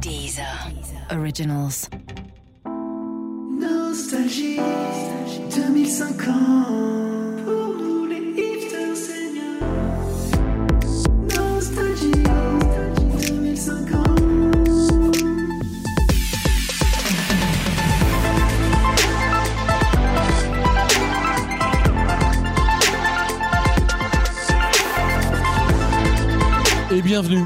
Deezer. Originals. Nostalgie 2050 Pour nous les hipsters seniors Nostalgie 2050 Et bienvenue,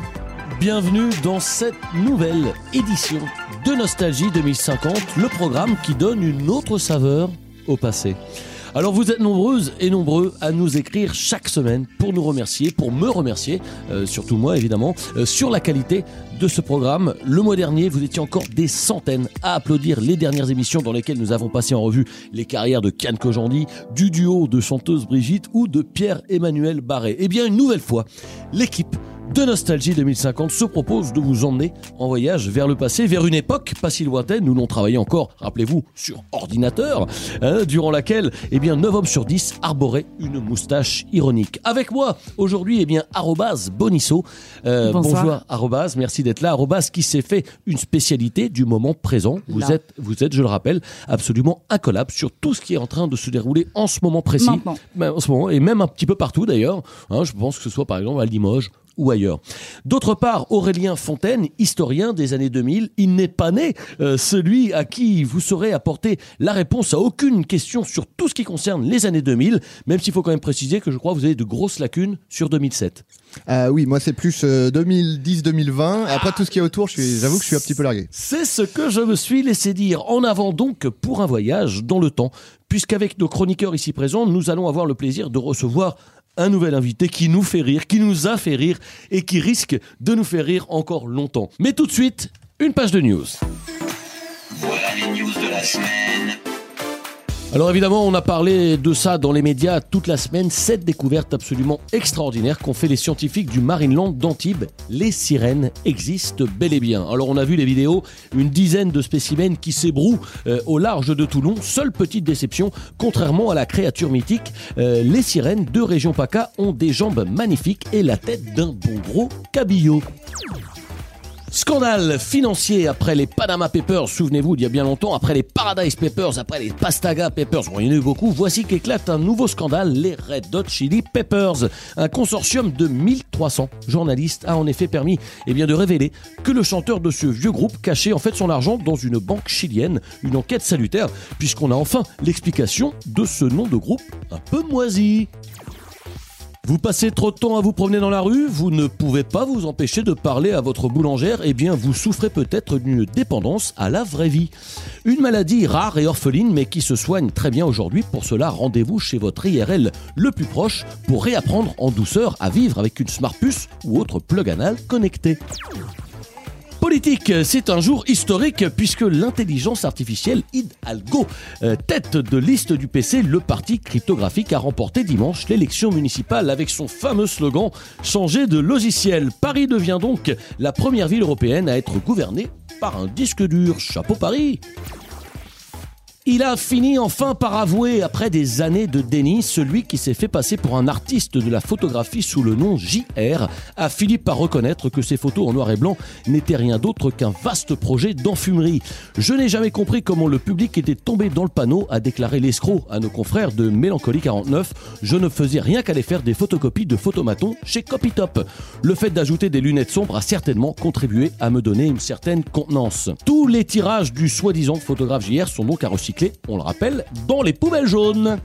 bienvenue dans cette nouvelle édition de Nostalgie 2050, le programme qui donne une autre saveur au passé. Alors vous êtes nombreuses et nombreux à nous écrire chaque semaine pour nous remercier, pour me remercier, euh, surtout moi évidemment, euh, sur la qualité de ce programme. Le mois dernier, vous étiez encore des centaines à applaudir les dernières émissions dans lesquelles nous avons passé en revue les carrières de Kian Kojandi, du duo de chanteuse Brigitte ou de Pierre-Emmanuel Barré. Eh bien, une nouvelle fois, l'équipe de Nostalgie 2050 se propose de vous emmener en voyage vers le passé, vers une époque pas si lointaine où l'on travaillait encore, rappelez-vous, sur ordinateur, hein, durant laquelle, eh bien, 9 hommes sur 10 arboraient une moustache ironique. Avec moi, aujourd'hui, eh bien, arrobase Bonisso. Euh, Bonsoir. bonjour, arrobase, merci d'être là. Arrobase qui s'est fait une spécialité du moment présent. Vous Là. êtes, vous êtes, je le rappelle, absolument incollable sur tout ce qui est en train de se dérouler en ce moment précis. Maintenant. Ben, en ce moment, et même un petit peu partout d'ailleurs. Hein, je pense que ce soit par exemple à Limoges ou ailleurs. D'autre part, Aurélien Fontaine, historien des années 2000, il n'est pas né euh, celui à qui vous saurez apporter la réponse à aucune question sur tout ce qui concerne les années 2000, même s'il faut quand même préciser que je crois que vous avez de grosses lacunes sur 2007. Euh, oui, moi c'est plus 2010-2020. Après tout ce qui est autour, j'avoue que je suis un petit peu largué. C'est ce que je me suis laissé dire. En avant donc pour un voyage dans le temps, puisqu'avec nos chroniqueurs ici présents, nous allons avoir le plaisir de recevoir un nouvel invité qui nous fait rire, qui nous a fait rire et qui risque de nous faire rire encore longtemps. Mais tout de suite, une page de news. Voilà les news de la semaine. Alors évidemment, on a parlé de ça dans les médias toute la semaine, cette découverte absolument extraordinaire qu'ont fait les scientifiques du Marineland d'Antibes. Les sirènes existent bel et bien. Alors on a vu les vidéos, une dizaine de spécimens qui s'ébrouent euh, au large de Toulon. Seule petite déception, contrairement à la créature mythique, euh, les sirènes de région PACA ont des jambes magnifiques et la tête d'un bon gros cabillaud. Scandale financier après les Panama Papers, souvenez-vous d'il y a bien longtemps, après les Paradise Papers, après les Pastaga Papers, en a eu beaucoup, voici qu'éclate un nouveau scandale, les Red Hot Chili Peppers. Un consortium de 1300 journalistes a en effet permis eh de révéler que le chanteur de ce vieux groupe cachait en fait son argent dans une banque chilienne, une enquête salutaire, puisqu'on a enfin l'explication de ce nom de groupe un peu moisi. Vous passez trop de temps à vous promener dans la rue, vous ne pouvez pas vous empêcher de parler à votre boulangère, eh bien vous souffrez peut-être d'une dépendance à la vraie vie. Une maladie rare et orpheline mais qui se soigne très bien aujourd'hui. Pour cela, rendez-vous chez votre IRL le plus proche pour réapprendre en douceur à vivre avec une smart puce ou autre plug anal connecté. Politique, c'est un jour historique puisque l'intelligence artificielle Hidalgo, euh, tête de liste du PC, le parti cryptographique a remporté dimanche l'élection municipale avec son fameux slogan Changer de logiciel. Paris devient donc la première ville européenne à être gouvernée par un disque dur. Chapeau Paris il a fini enfin par avouer, après des années de déni, celui qui s'est fait passer pour un artiste de la photographie sous le nom JR, a fini par reconnaître que ses photos en noir et blanc n'étaient rien d'autre qu'un vaste projet d'enfumerie. Je n'ai jamais compris comment le public était tombé dans le panneau, a déclaré l'escroc à nos confrères de Mélancolie 49. Je ne faisais rien qu'aller faire des photocopies de photomatons chez Copytop. Le fait d'ajouter des lunettes sombres a certainement contribué à me donner une certaine contenance. Tous les tirages du soi-disant photographe JR sont donc à recycler, on le rappelle, dans les poubelles jaunes.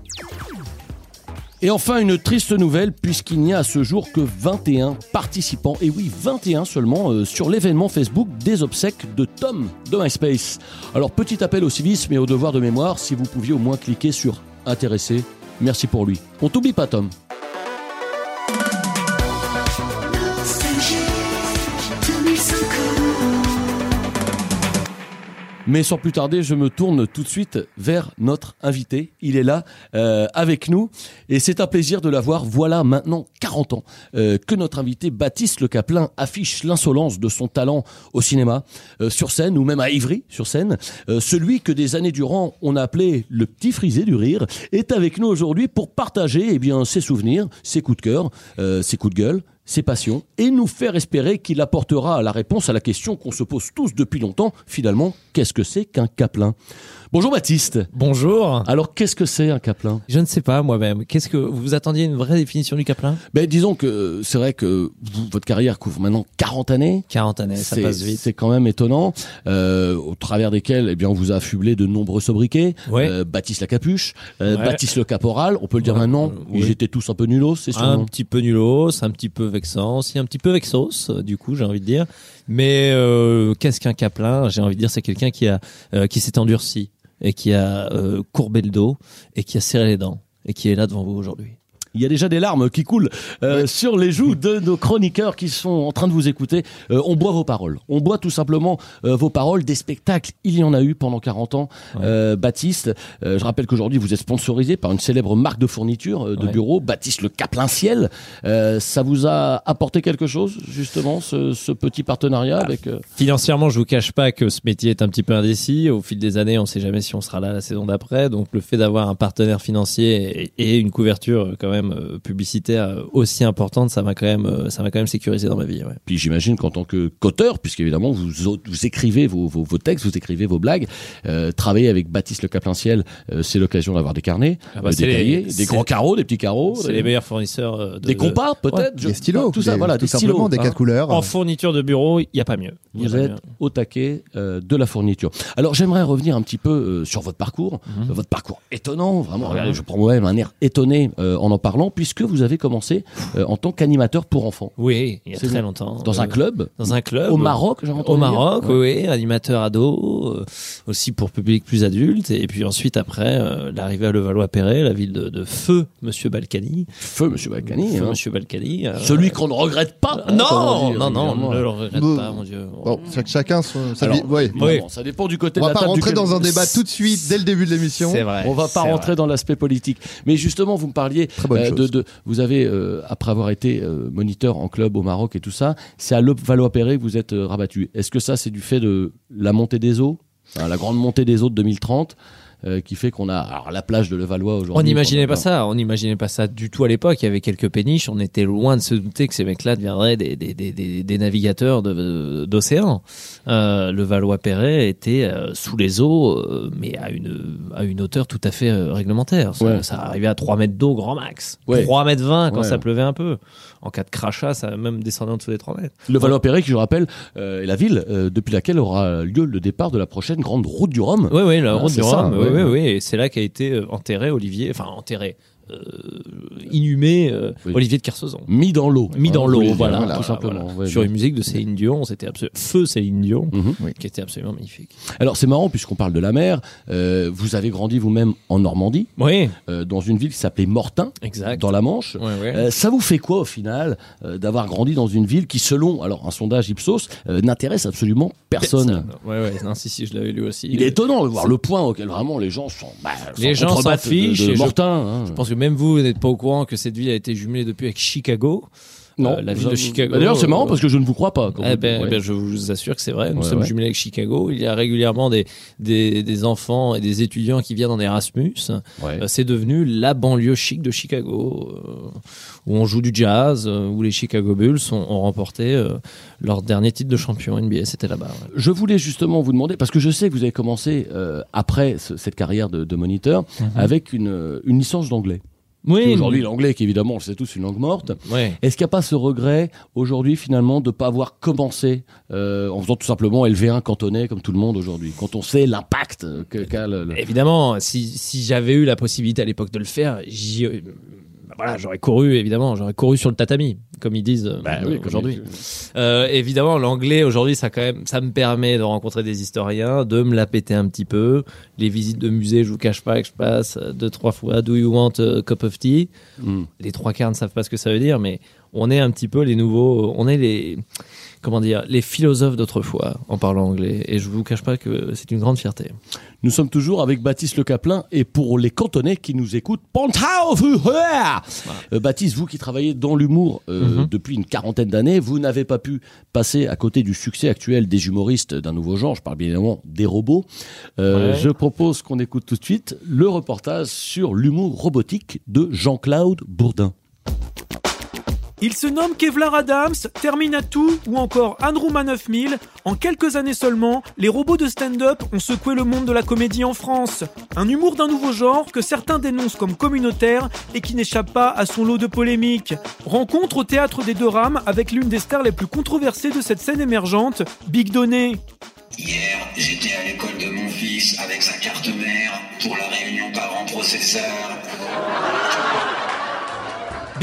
Et enfin, une triste nouvelle, puisqu'il n'y a à ce jour que 21 participants, et oui, 21 seulement, euh, sur l'événement Facebook des obsèques de Tom de MySpace. Alors, petit appel au civisme et au devoir de mémoire, si vous pouviez au moins cliquer sur Intéressé, merci pour lui. On t'oublie pas, Tom. Mais sans plus tarder, je me tourne tout de suite vers notre invité. Il est là euh, avec nous et c'est un plaisir de l'avoir. Voilà maintenant 40 ans euh, que notre invité Baptiste Le Caplin affiche l'insolence de son talent au cinéma, euh, sur scène ou même à Ivry sur scène. Celui que des années durant on a appelé le petit frisé du rire est avec nous aujourd'hui pour partager eh bien ses souvenirs, ses coups de cœur, ses coups de gueule ses passions et nous faire espérer qu'il apportera la réponse à la question qu'on se pose tous depuis longtemps. Finalement, qu'est-ce que c'est qu'un caplin Bonjour Baptiste. Bonjour. Alors, qu'est-ce que c'est un caplin? Je ne sais pas moi-même. Qu'est-ce que vous attendiez une vraie définition du Caplin? Ben, Disons que c'est vrai que vous- votre carrière couvre maintenant 40 années. 40 années, ça C'est- passe vite. C'est quand même étonnant, euh, au travers desquels eh bien, on vous a affublé de nombreux sobriquets. Ouais. Euh, Baptiste la Capuche, euh, Ouais. Baptiste le Caporal, on peut le dire Ouais. maintenant, Euh, ils étaient tous un peu nulos, c'est sûr. Un petit peu nulos, un petit peu vexant, aussi un petit peu vexos, euh, du coup, j'ai envie de dire. Mais euh, qu'est-ce qu'un Caplin? J'ai envie de dire, c'est quelqu'un qui a euh, qui s'est endurci et qui a euh, courbé le dos et qui a serré les dents et qui est là devant vous aujourd'hui. Il y a déjà des larmes qui coulent euh, sur les joues de nos chroniqueurs qui sont en train de vous écouter. Euh, on boit vos paroles. On boit tout simplement euh, vos paroles. Des spectacles, il y en a eu pendant 40 ans. Baptiste, je rappelle qu'aujourd'hui vous êtes sponsorisé par une célèbre marque de fourniture de Ouais. bureau, Baptiste le Caplin Ciel. Ça vous a apporté quelque chose justement ce, ce petit partenariat Ah. avec Financièrement, je vous cache pas que ce métier est un petit peu indécis. Au fil des années, on sait jamais si on sera là la saison d'après. Donc, le fait d'avoir un partenaire financier et, et une couverture quand même euh, publicitaire euh, aussi importante, ça m'a quand même, euh, ça m'a quand même sécurisé dans ma vie. Ouais. Puis j'imagine qu'en tant que qu'auteur, puisqu'évidemment vous, vous écrivez vos, vos, vos textes, vous écrivez vos blagues, euh, travailler avec Baptiste Le Caplin Ciel, euh, c'est l'occasion d'avoir des carnets, Ah bah, euh, des cahiers, des c'est- grands carreaux, des petits carreaux, C'est des, les meilleurs fournisseurs de, des compas peut-être, Des stylos, tout ça, des- voilà, tout des simplement, stylos. des hein. quatre couleurs. En fourniture de bureau, il n'y a pas mieux. Vous êtes mieux. au taquet euh, de la fourniture. Alors j'aimerais revenir un petit peu euh, sur votre parcours, Mhm. votre parcours étonnant, vraiment. Regardez, je prends moi-même un air étonné euh, en en parlant, puisque vous avez commencé euh, en tant qu'animateur pour enfants Oui, il y a très longtemps. dans Euh, un club. Dans un club. Au Maroc, j'ai entendu Au dire. Maroc, Ouais. oui, animateur ado, euh, aussi pour public plus adulte, et puis ensuite après euh, l'arrivée à Levallois-Perret, la ville de, de feu Monsieur Balkany, Feu, Monsieur Balkany. feu hein. Monsieur Balkany. euh, Celui qu'on ne regrette pas. on non, dit non, non, régulièrement. ne le regrette Bon. pas, mon Dieu. Bon, chacun son, sa Alors, vie- ouais. Ça dépend du côté On de va la pas table rentrer duquel- dans un débat tout de suite dès le début de l'émission. C'est vrai. On va pas rentrer dans l'aspect politique. Mais justement, vous me parliez Euh, de, chose. de- vous avez euh, après avoir été euh, moniteur en club au Maroc et tout ça, c'est à Levallois-Perret que vous êtes rabattu. Est-ce que ça c'est du fait de la montée des eaux, Enfin, la grande montée des eaux de 2030 euh, qui fait qu'on a alors, la plage de Levallois aujourd'hui On n'imaginait pas ça, on n'imaginait pas ça du tout à l'époque. Il y avait quelques péniches, on était loin de se douter que ces mecs-là deviendraient des, des, des, des, des navigateurs d'océan. Euh, le Valois-Perret était euh, sous les eaux, mais à une, à une hauteur tout à fait réglementaire. Ça, Ouais. ça arrivait à 3 mètres d'eau grand max. Ouais. 3 mètres 20 quand Ouais. ça pleuvait un peu. En cas de crachat, ça même descendait en dessous des 3 mètres. Levallois-Perret, qui je rappelle, euh, est la ville euh, depuis laquelle aura lieu le départ de la prochaine grande route du Rhum. Oui, oui, la Ah, route du ça, Rhum. Oui, oui, oui. Et c'est là qu'a été euh, enterré Olivier, enfin enterré, inhumé euh, Oui. Olivier de Kersauzon. Mis dans l'eau. mis dans l'eau, voilà, tout simplement. voilà. ouais, sur une musique de Céline Dion, c'était feu Céline Dion, Mhm. Oui. qui était absolument magnifique. Alors c'est marrant puisqu'on parle de la mer. euh, vous avez grandi vous-même en Normandie, Oui, euh, dans une ville qui s'appelait Mortain, exact. dans la Manche. Ouais, ouais. Euh, ça vous fait quoi au final euh, d'avoir grandi dans une ville qui, selon alors un sondage Ipsos, euh, n'intéresse absolument personne? Ouais, ouais, non, si, si, je l'avais lu aussi. Il est étonnant de voir le point auquel vraiment les gens sont. Bah, Les s'en gens contrebattent s'en fichent De, de et je- Mortain. hein. Je pense que même vous, vous n'êtes pas au courant que cette ville a été jumelée depuis avec Chicago. Non, Euh, la ville de Chicago. Bah, D'ailleurs, c'est marrant euh, parce que je ne vous crois pas. quand Eh ben, ouais. eh ben, je vous assure que c'est vrai. Nous Ouais, sommes ouais. jumelés avec Chicago. Il y a régulièrement des, des, des enfants et des étudiants qui viennent en Erasmus. Ouais. Euh, C'est devenu la banlieue chic de Chicago, où on joue du jazz, où les Chicago Bulls ont, ont remporté leur dernier titre de champion NBA. C'était là-bas. Je voulais justement vous demander, parce que je sais que vous avez commencé euh, après ce- cette carrière de, de moniteur avec une, une licence d'anglais. Oui, Aujourd'hui, l'anglais, qui évidemment, on le sait tous, une langue morte. Ouais. Est-ce qu'il n'y a pas ce regret aujourd'hui finalement de ne pas avoir commencé euh, en faisant tout simplement LV1 cantonais comme tout le monde aujourd'hui, quand on sait l'impact que- qu'a le, le- Évidemment, si, si j'avais eu la possibilité à l'époque de le faire, j'y, bah voilà, j'aurais couru, évidemment, j'aurais couru sur le tatami, comme ils disent euh, Bah oui, comme aujourd'hui. Euh, évidemment, l'anglais aujourd'hui, ça quand même, ça me permet de rencontrer des historiens, de me la péter un petit peu. Les visites de musées, je vous cache pas que je passe euh, deux trois fois. Do you want a cup of tea? Hmm. Les trois quarts ne savent pas ce que ça veut dire, mais on est un petit peu les nouveaux, on est les comment dire, les philosophes d'autrefois en parlant anglais. Et je vous cache pas que c'est une grande fierté. Nous sommes toujours avec Baptiste Le Caplin et pour les cantonais qui nous écoutent, hua Euh, Baptiste, vous qui travaillez dans l'humour euh, Mhm. depuis une quarantaine d'années, vous n'avez pas pu passer à côté du succès actuel des humoristes d'un nouveau genre, je parle bien évidemment des robots. Euh, Ouais. Je propose qu'on écoute tout de suite le reportage sur l'humour robotique de Jean-Claude Bourdin. Ils se nomment Kevlar Adams, Terminatou ou encore Anruma 9000. En quelques années seulement, les robots de stand-up ont secoué le monde de la comédie en France. Un humour d'un nouveau genre que certains dénoncent comme communautaire et qui n'échappe pas à son lot de polémiques. Rencontre au théâtre des Deux Rames avec l'une des stars les plus controversées de cette scène émergente, Big Donné. Hier, j'étais à l'école de mon fils avec sa carte mère pour la réunion parents-processeurs.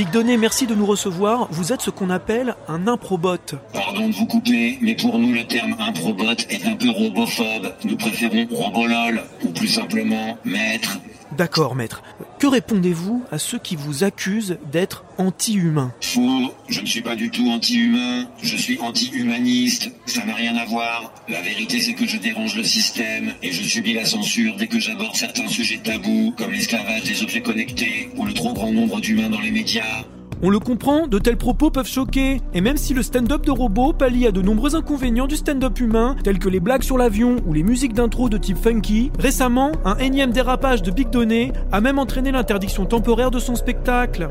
Big Donné, merci de nous recevoir. Vous êtes ce qu'on appelle un improbot. Pardon de vous couper, mais pour nous le terme improbot est un peu robophobe. Nous préférons robolol, ou plus simplement maître. D'accord, maître. Que répondez-vous à ceux qui vous accusent d'être anti-humain Faux, je ne suis pas du tout anti-humain, je suis anti-humaniste, ça n'a rien à voir. La vérité c'est que je dérange le système et je subis la censure dès que j'aborde certains sujets tabous comme l'esclavage des objets connectés ou le trop grand nombre d'humains dans les médias. On le comprend, de tels propos peuvent choquer. Et même si le stand-up de robot pallie à de nombreux inconvénients du stand-up humain, tels que les blagues sur l'avion ou les musiques d'intro de type funky, récemment, un énième dérapage de Big Donné a même entraîné l'interdiction temporaire de son spectacle.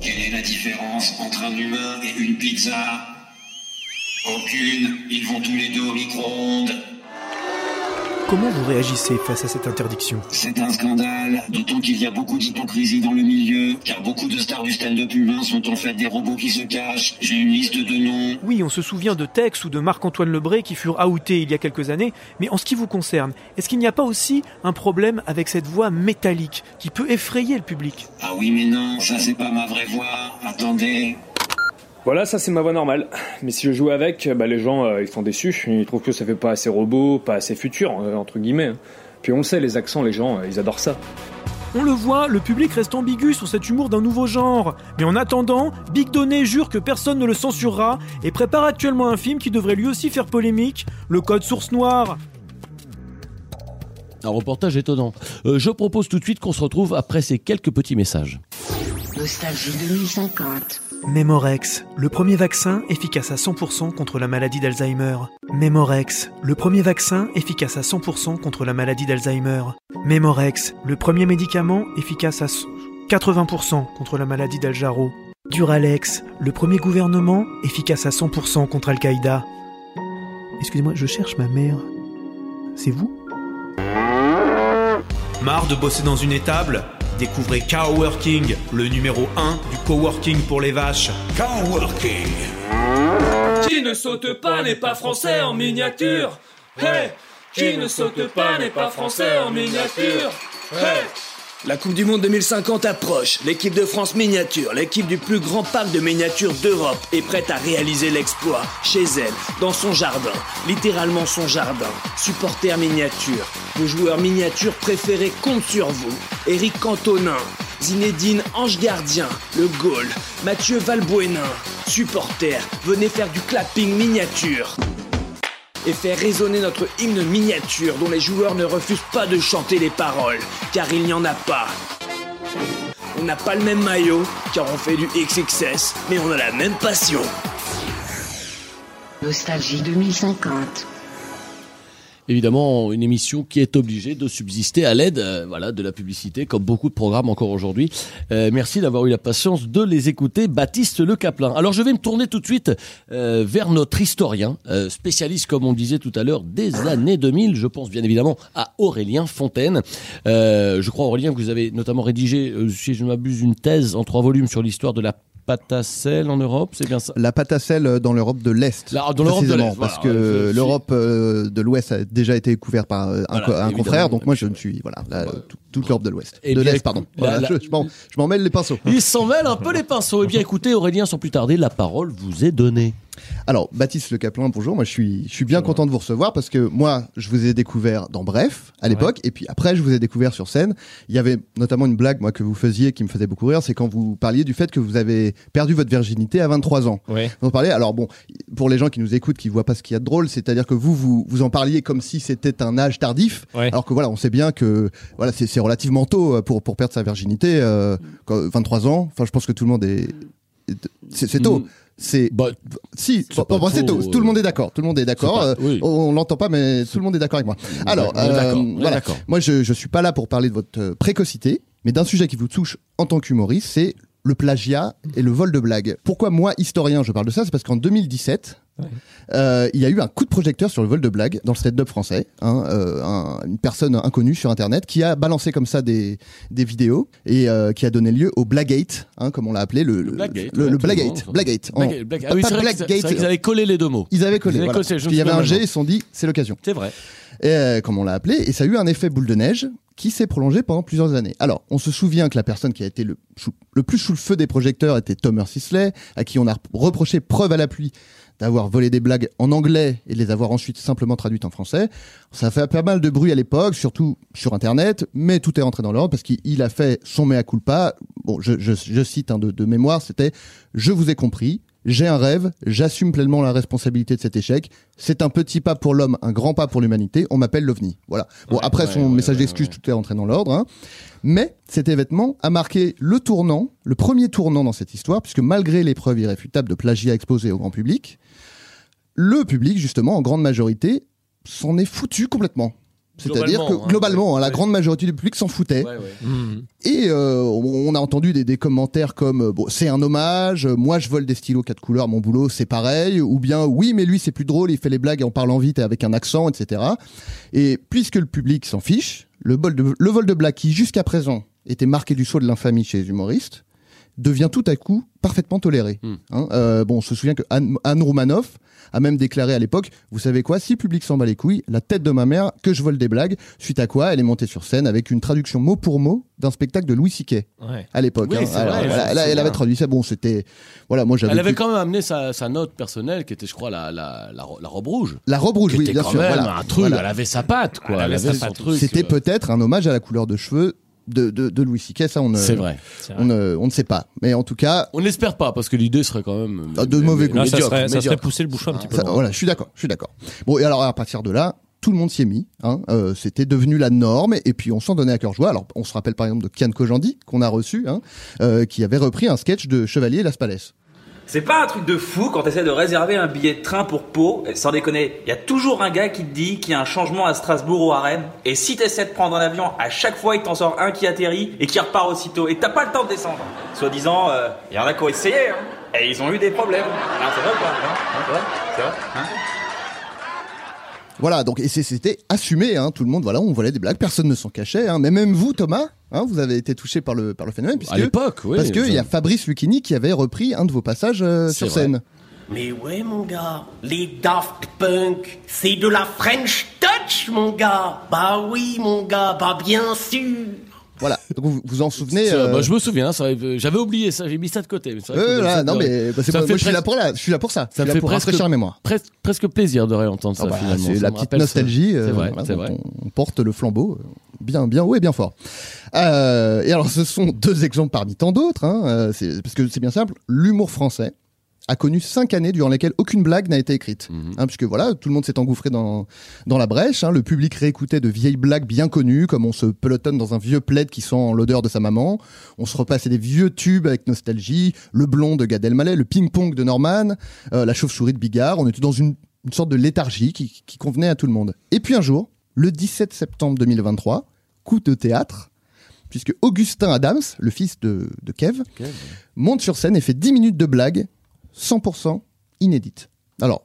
Quelle est la différence entre un humain et une pizza? Aucune, ils vont tous les deux au micro-ondes. Comment vous réagissez face à cette interdiction C'est un scandale, d'autant qu'il y a beaucoup d'hypocrisie dans le milieu, car beaucoup de stars du stand-up humain sont en fait des robots qui se cachent. J'ai une liste de noms. Oui, on se souvient de Tex ou de Marc-Antoine Lebré qui furent outés il y a quelques années, mais en ce qui vous concerne, est-ce qu'il n'y a pas aussi un problème avec cette voix métallique qui peut effrayer le public? Ah oui mais non, ça c'est pas ma vraie voix. Attendez. Voilà, ça c'est ma voix normale. Mais si je joue avec, bah, les gens euh, ils sont déçus. Ils trouvent que ça fait pas assez robot, pas assez futur, euh, entre guillemets. hein. Puis on le sait, les accents, les gens, euh, ils adorent ça. On le voit, le public reste ambigu sur cet humour d'un nouveau genre. Mais en attendant, Big Donné jure que personne ne le censurera et prépare actuellement un film qui devrait lui aussi faire polémique, le Code Source Noire. Un reportage étonnant. Euh, je propose tout de suite qu'on se retrouve après ces quelques petits messages. Nostalgie 2050. Memorex, le premier vaccin efficace à 100% contre la maladie d'Alzheimer. Memorex, le premier vaccin efficace à 100% contre la maladie d'Alzheimer. Memorex, le premier médicament efficace à 80% contre la maladie d'Aljaro. Duralex, le premier gouvernement efficace à 100% contre Al-Qaïda. Excusez-moi, je cherche ma mère. C'est vous? Marre de bosser dans une étable Découvrez Coworking, le numéro 1 du coworking pour les vaches. Coworking. Qui ne saute pas n'est pas français en miniature. Hey Qui ne saute pas n'est pas français en miniature. Hey La Coupe du Monde 2050 approche. L'équipe de France miniature, l'équipe du plus grand parc de miniatures d'Europe, est prête à réaliser l'exploit. Chez elle, dans son jardin. Littéralement son jardin. Supporter miniature. Vos joueurs miniatures préférés comptent sur vous. Eric Cantonin. Zinedine Ange Gardien, le Gaulle, Mathieu Valbuena, supporter, venez faire du clapping miniature et faire résonner notre hymne miniature dont les joueurs ne refusent pas de chanter les paroles, car il n'y en a pas. On n'a pas le même maillot, car on fait du XXS, mais on a la même passion. Nostalgie 2050. Évidemment, une émission qui est obligée de subsister à l'aide euh, voilà, de la publicité, comme beaucoup de programmes encore aujourd'hui. Euh, merci d'avoir eu la patience de les écouter, Baptiste Le Caplin. Alors je vais me tourner tout de suite euh, vers notre historien, euh, spécialiste, comme on disait tout à l'heure, des années 2000. Je pense bien évidemment à Aurélien Fontaine. Euh, je crois, Aurélien, que vous avez notamment rédigé, euh, si je ne m'abuse, une thèse en trois volumes sur l'histoire de la pâte à sel en Europe, c'est bien ça? La pâte à sel euh, dans l'Europe de l'Est. Dans l'Europe de l'Est, Parce voilà, que je l'Europe euh, de l'Ouest a déjà été couverte par euh, un, Voilà, co- un évidemment. confrère, donc moi je ne suis, voilà, là, tout- toute l'Europe de l'Ouest. Eh de l'Est, pardon. la- Voilà, la- je je m'en je m'en mêle les pinceaux. Il s'en mêle un peu les pinceaux. Eh bien, écoutez, Aurélien, sans plus tarder, la parole vous est donnée. Alors, Baptiste Le Caplin, bonjour. Moi, je suis, je suis bien content de vous recevoir parce que moi, je vous ai découvert dans Bref à l'époque, et puis après, je vous ai découvert sur scène. Il y avait notamment une blague, moi, que vous faisiez qui me faisait beaucoup rire, c'est quand vous parliez du fait que vous avez perdu votre virginité à 23 ans. Ouais. Vous en parlez. Alors bon, pour les gens qui nous écoutent, qui voient pas ce qu'il y a de drôle, c'est-à-dire que vous, vous, vous en parliez comme si c'était un âge tardif, Ouais. alors que voilà, on sait bien que voilà, c'est relativement tôt euh, pour pour perdre sa virginité, euh, quand- 23 ans. Enfin, je pense que tout le monde est, est- c'est tôt. Mm. C'est Bah, si, C'est bon, tôt. euh, Tout le monde est d'accord. Tout le monde est d'accord. Euh, pas- oui. On, on l'entend pas, mais tout le monde est d'accord avec moi. Alors, est d'accord, euh, voilà. Moi, je je suis pas là pour parler de votre euh, précocité, mais d'un sujet qui vous touche en tant qu'humoriste, c'est le plagiat et le vol de blagues. Pourquoi moi, historien, je parle de ça? C'est parce qu'en 2017, euh, il y a eu un coup de projecteur sur le vol de blagues dans le stand-up français. hein, euh, un- une personne inconnue sur Internet qui a balancé comme ça des, des vidéos et euh, qui a donné lieu au Blackgate, hein, comme on l'a appelé, le, le, Blackgate, le- ouais, le Ah oui, pas c'est vrai que- Blackgate. c'est vrai qu'ils avaient collé les deux mots. Ils avaient collé. Ils avaient voilà. collé, je me Puis il y avait un G, ils se sont dit, c'est l'occasion. C'est vrai. Et, comme on l'a appelé, et ça a eu un effet boule de neige qui s'est prolongé pendant plusieurs années. Alors, on se souvient que la personne qui a été le, plus sous le feu des projecteurs était Thomas Sisley, à qui on a reproché preuve à la pluie d'avoir volé des blagues en anglais et de les avoir ensuite simplement traduites en français. Ça a fait pas mal de bruit à l'époque, surtout sur Internet, mais tout est rentré dans l'ordre parce qu'il il a fait son mea culpa. Bon, je, je, je cite un de, de mémoire, c'était « Je vous ai compris, j'ai un rêve, j'assume pleinement la responsabilité de cet échec. C'est un petit pas pour l'homme, un grand pas pour l'humanité. On m'appelle l'OVNI. Voilà. Bon, après ouais, son ouais, message ouais, d'excuse, ouais. tout est rentré dans l'ordre. hein. Mais cet événement a marqué le tournant, le premier tournant dans cette histoire, puisque malgré les preuves irréfutables de plagiat exposées au grand public, le public, justement, en grande majorité, s'en est foutu complètement. C'est-à-dire Globalement, que hein, globalement, ouais, hein, la ouais. grande majorité du public s'en foutait. Ouais, ouais. Mhm. Et euh, on entendu des, commentaires comme euh, c'est un hommage, euh, moi je vole des stylos quatre couleurs, mon boulot c'est pareil, ou bien oui mais lui c'est plus drôle, il fait les blagues en parlant vite et avec un accent, etc. Et puisque le public s'en fiche, le, bol le vol de blagues qui jusqu'à présent était marqué du sceau de l'infamie chez les humoristes devient tout à coup parfaitement toléré. Hmm. Hein, euh, bon, on se souvient que Anne, Anne Roumanoff a même déclaré à l'époque, vous savez quoi, si le public s'en bat les couilles, la tête de ma mère, que je vole des blagues, suite à quoi elle est montée sur scène avec une traduction mot pour mot d'un spectacle de Louis C.K. Ouais. à l'époque. Oui, hein. elle avait traduit ça, bon, c'était... Voilà, moi j'avais... Elle avait plus- quand même amené sa, sa note personnelle qui était, je crois, la, la, la, ro- la robe rouge. La robe rouge, Qui oui, était bien quand sûr. même voilà. un truc. Voilà. Elle avait sa patte, quoi. Elle Elle avait avait sa son patte. truc. C'était euh, peut-être un hommage à la couleur de cheveux de, de, de Louis C.K., ça on ne... C'est vrai. C'est On ne, on ne sait pas. Mais en tout cas, On n'espère pas parce que l'idée serait quand même Ah, de mauvais goût. Là, ça médiocre, serait, ça serait pousser le bouchon un petit peu. Ça, voilà, je suis d'accord, je suis d'accord. Bon, et alors à partir de là, tout le monde s'y est mis. Hein, euh, C'était devenu la norme, et puis on s'en donnait à cœur joie. Alors, on se rappelle par exemple de Kian Kojandi qu'on a reçu, hein, euh, qui avait repris un sketch de Chevalier Las Palais. C'est pas un truc de fou quand t'essaies de réserver un billet de train pour Pau, sans déconner, il y a toujours un gars qui te dit qu'il y a un changement à Strasbourg ou à Rennes, et si t'essaies de prendre un avion, à chaque fois il t'en sort un qui atterrit et qui repart aussitôt, et t'as pas le temps de descendre. Soit disant, il y en a qui ont essayé, hein, et ils ont eu des problèmes. C'est vrai ou pas C'est vrai. Hein. Voilà, donc c'était assumé, hein, tout le monde, voilà, on volait des blagues, personne ne s'en cachait, hein, mais même vous, Thomas, hein, vous avez été touché par le par le phénomène, puisque À l'époque, oui. parce qu'il y a Fabrice Lucchini qui avait repris un de vos passages euh, sur vrai. scène. Mais ouais, mon gars, les Daft Punk, c'est de la French touch, mon gars. Bah oui, mon gars, bah bien sûr. Voilà, donc vous vous en souvenez Ça, euh, bah, je me souviens, ça, euh, j'avais oublié ça, j'ai mis ça de côté. mais euh, là, non mais bah, ça moi, me fait moi, je suis là pour là, je suis là pour ça, je Ça suis me là fait pour presque, rafraîchir la mémoire. presque, presque plaisir de réentendre ça bah, finalement. c'est la petite nostalgie. euh, C'est vrai, voilà, c'est vrai. On, on porte le flambeau euh, bien, bien haut et bien fort. Euh, et alors, ce sont deux exemples parmi tant d'autres, hein, parce que c'est bien simple. L'humour français a connu cinq années durant lesquelles aucune blague n'a été écrite, Mhm. hein, puisque voilà, tout le monde s'est engouffré dans dans la brèche. hein, le public réécoutait de vieilles blagues bien connues, comme on se pelotonne dans un vieux plaid qui sent l'odeur de sa maman. On se repassait des vieux tubes avec nostalgie, le blond de Gad Elmaleh, le ping-pong de Norman, euh, la chauve-souris de Bigard. On était dans une, une sorte de léthargie qui, qui convenait à tout le monde. Et puis un jour, le 17 septembre 2023, coup de théâtre, puisque Augustin Adams, le fils de, de Kev, monte sur scène et fait 10 minutes de blagues 100% inédites. Alors,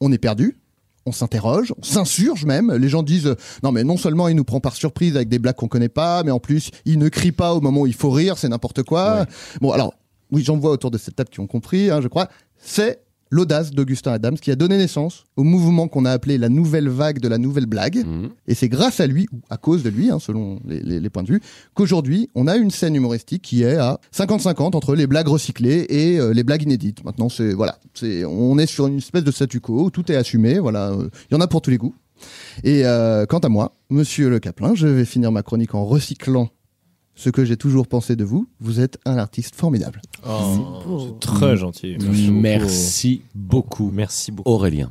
on est perdu, on s'interroge, on s'insurge même. Les gens disent euh, non mais non seulement il nous prend par surprise avec des blagues qu'on connaît pas, mais en plus il ne crie pas au moment où il faut rire, c'est n'importe quoi. Bon alors oui j'en vois autour de cette table qui ont compris, hein, je crois. C'est l'audace d'Augustin Adams qui a donné naissance au mouvement qu'on a appelé la nouvelle vague de la nouvelle blague. Mhm. Et c'est grâce à lui, ou à cause de lui, hein, selon les, les- les points de vue, qu'aujourd'hui, on a une scène humoristique qui est à 50-50 entre les blagues recyclées et euh, les blagues inédites. Maintenant, c'est voilà, c'est on est sur une espèce de statu quo, où tout est assumé, voilà, euh, il y en a pour tous les goûts. Et euh, quant à moi, monsieur Le Caplin, je vais finir ma chronique en recyclant ce que j'ai toujours pensé de vous. Vous êtes un artiste formidable. Oh, c'est très gentil. Merci beaucoup. Merci beaucoup, Merci beaucoup. Aurélien.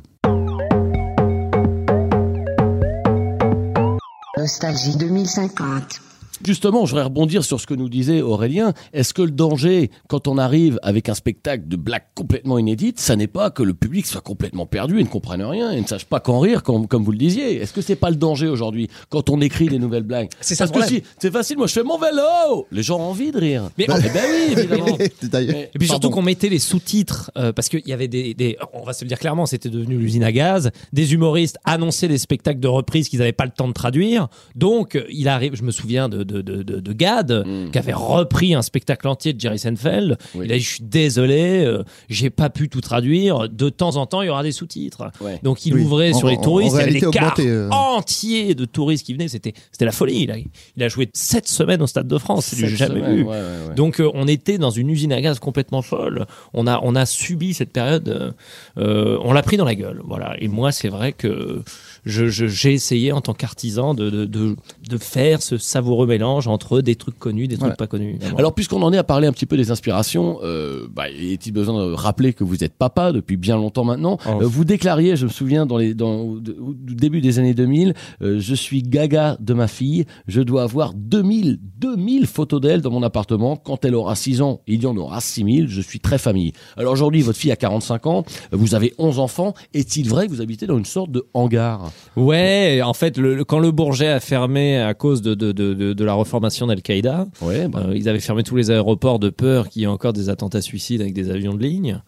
Nostalgie 2050. Justement, je voudrais rebondir sur ce que nous disait Aurélien. Est-ce que le danger, quand on arrive avec un spectacle de blagues complètement inédites, ça n'est pas que le public soit complètement perdu et ne comprenne rien et ne sache pas qu'en rire, comme, comme vous le disiez? Est-ce que c'est pas le danger aujourd'hui quand on écrit des nouvelles blagues? C'est ça Parce le que si, c'est facile, moi je fais mon vélo Les gens ont envie de rire. Mais- eh ben oui, évidemment. Et puis surtout qu'on mettait les sous-titres euh, parce qu'il y avait des, des- on va se le dire clairement, c'était devenu l'usine à gaz. Des humoristes annonçaient des spectacles de reprise qu'ils n'avaient pas le temps de traduire. Donc il arrive, je me souviens de de, de, de, de Gad qui avait repris un spectacle entier de Jerry Seinfeld. Oui. Il a dit je suis désolé, euh, j'ai pas pu tout traduire. De temps en temps il y aura des sous-titres. Ouais. Donc il Oui. ouvrait En- sur les en- touristes. en il y avait des cars augmenté, euh. entiers de touristes qui venaient. C'était c'était la folie. Il a, il a joué sept semaines au Stade de France. C'est du jamais semaine, vu. ouais, ouais, ouais. Donc euh, on était dans une usine à gaz complètement folle. On a on a subi cette période. euh, euh, on l'a pris dans la gueule. Voilà. Et moi c'est vrai que je- je- j'ai essayé en tant qu'artisan de, de, de, de faire ce savoureux mélange entre des trucs connus, des trucs pas connus. Alors, puisqu'on en est à parler un petit peu des inspirations, euh, bah, est-il besoin de rappeler que vous êtes papa depuis bien longtemps maintenant Oh. Euh, Vous déclariez, je me souviens, dans les, dans, au, au début des années 2000, euh, je suis gaga de ma fille, je dois avoir 2000, 2000 photos d'elle dans mon appartement. Quand elle aura 6 ans, il y en aura 6000, je suis très famille. Alors aujourd'hui, votre fille a 45 ans, vous avez 11 enfants, est-il vrai que vous habitez dans une sorte de hangar? Ouais, en fait, le, le- quand le Bourget a fermé à cause de, de, de, de, de la reformation d'Al-Qaïda, Ouais, bah, euh, ils avaient fermé tous les aéroports de peur qu'il y ait encore des attentats suicides avec des avions de ligne.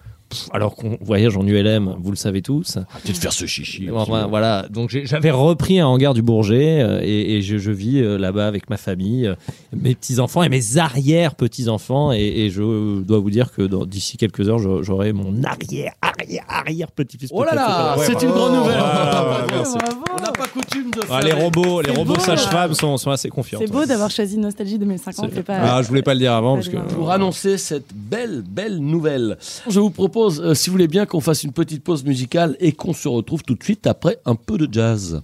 Alors qu'on voyage en ULM, vous le savez tous. arrêtez de faire ce chichi. Voilà, voilà. donc j'avais repris un hangar du Bourget euh, et, et je, je vis euh, là-bas avec ma famille, euh, mes petits enfants et mes arrière petits enfants et, et je dois vous dire que d'ici quelques heures j'a- j'aurai mon arrière arrière arrière petit fils. Oh là là, c'est une grande nouvelle. Merci. On n'a pas coutume de Ah, faire les robots, les C'est robots sages-femmes sont, sont assez confiants. C'est beau d'avoir choisi Nostalgie 2050. C'est pas. Ah, je voulais pas le dire avant parce que. pour annoncer cette belle, belle nouvelle. Je vous propose, euh, si vous voulez bien, qu'on fasse une petite pause musicale et qu'on se retrouve tout de suite après un peu de jazz.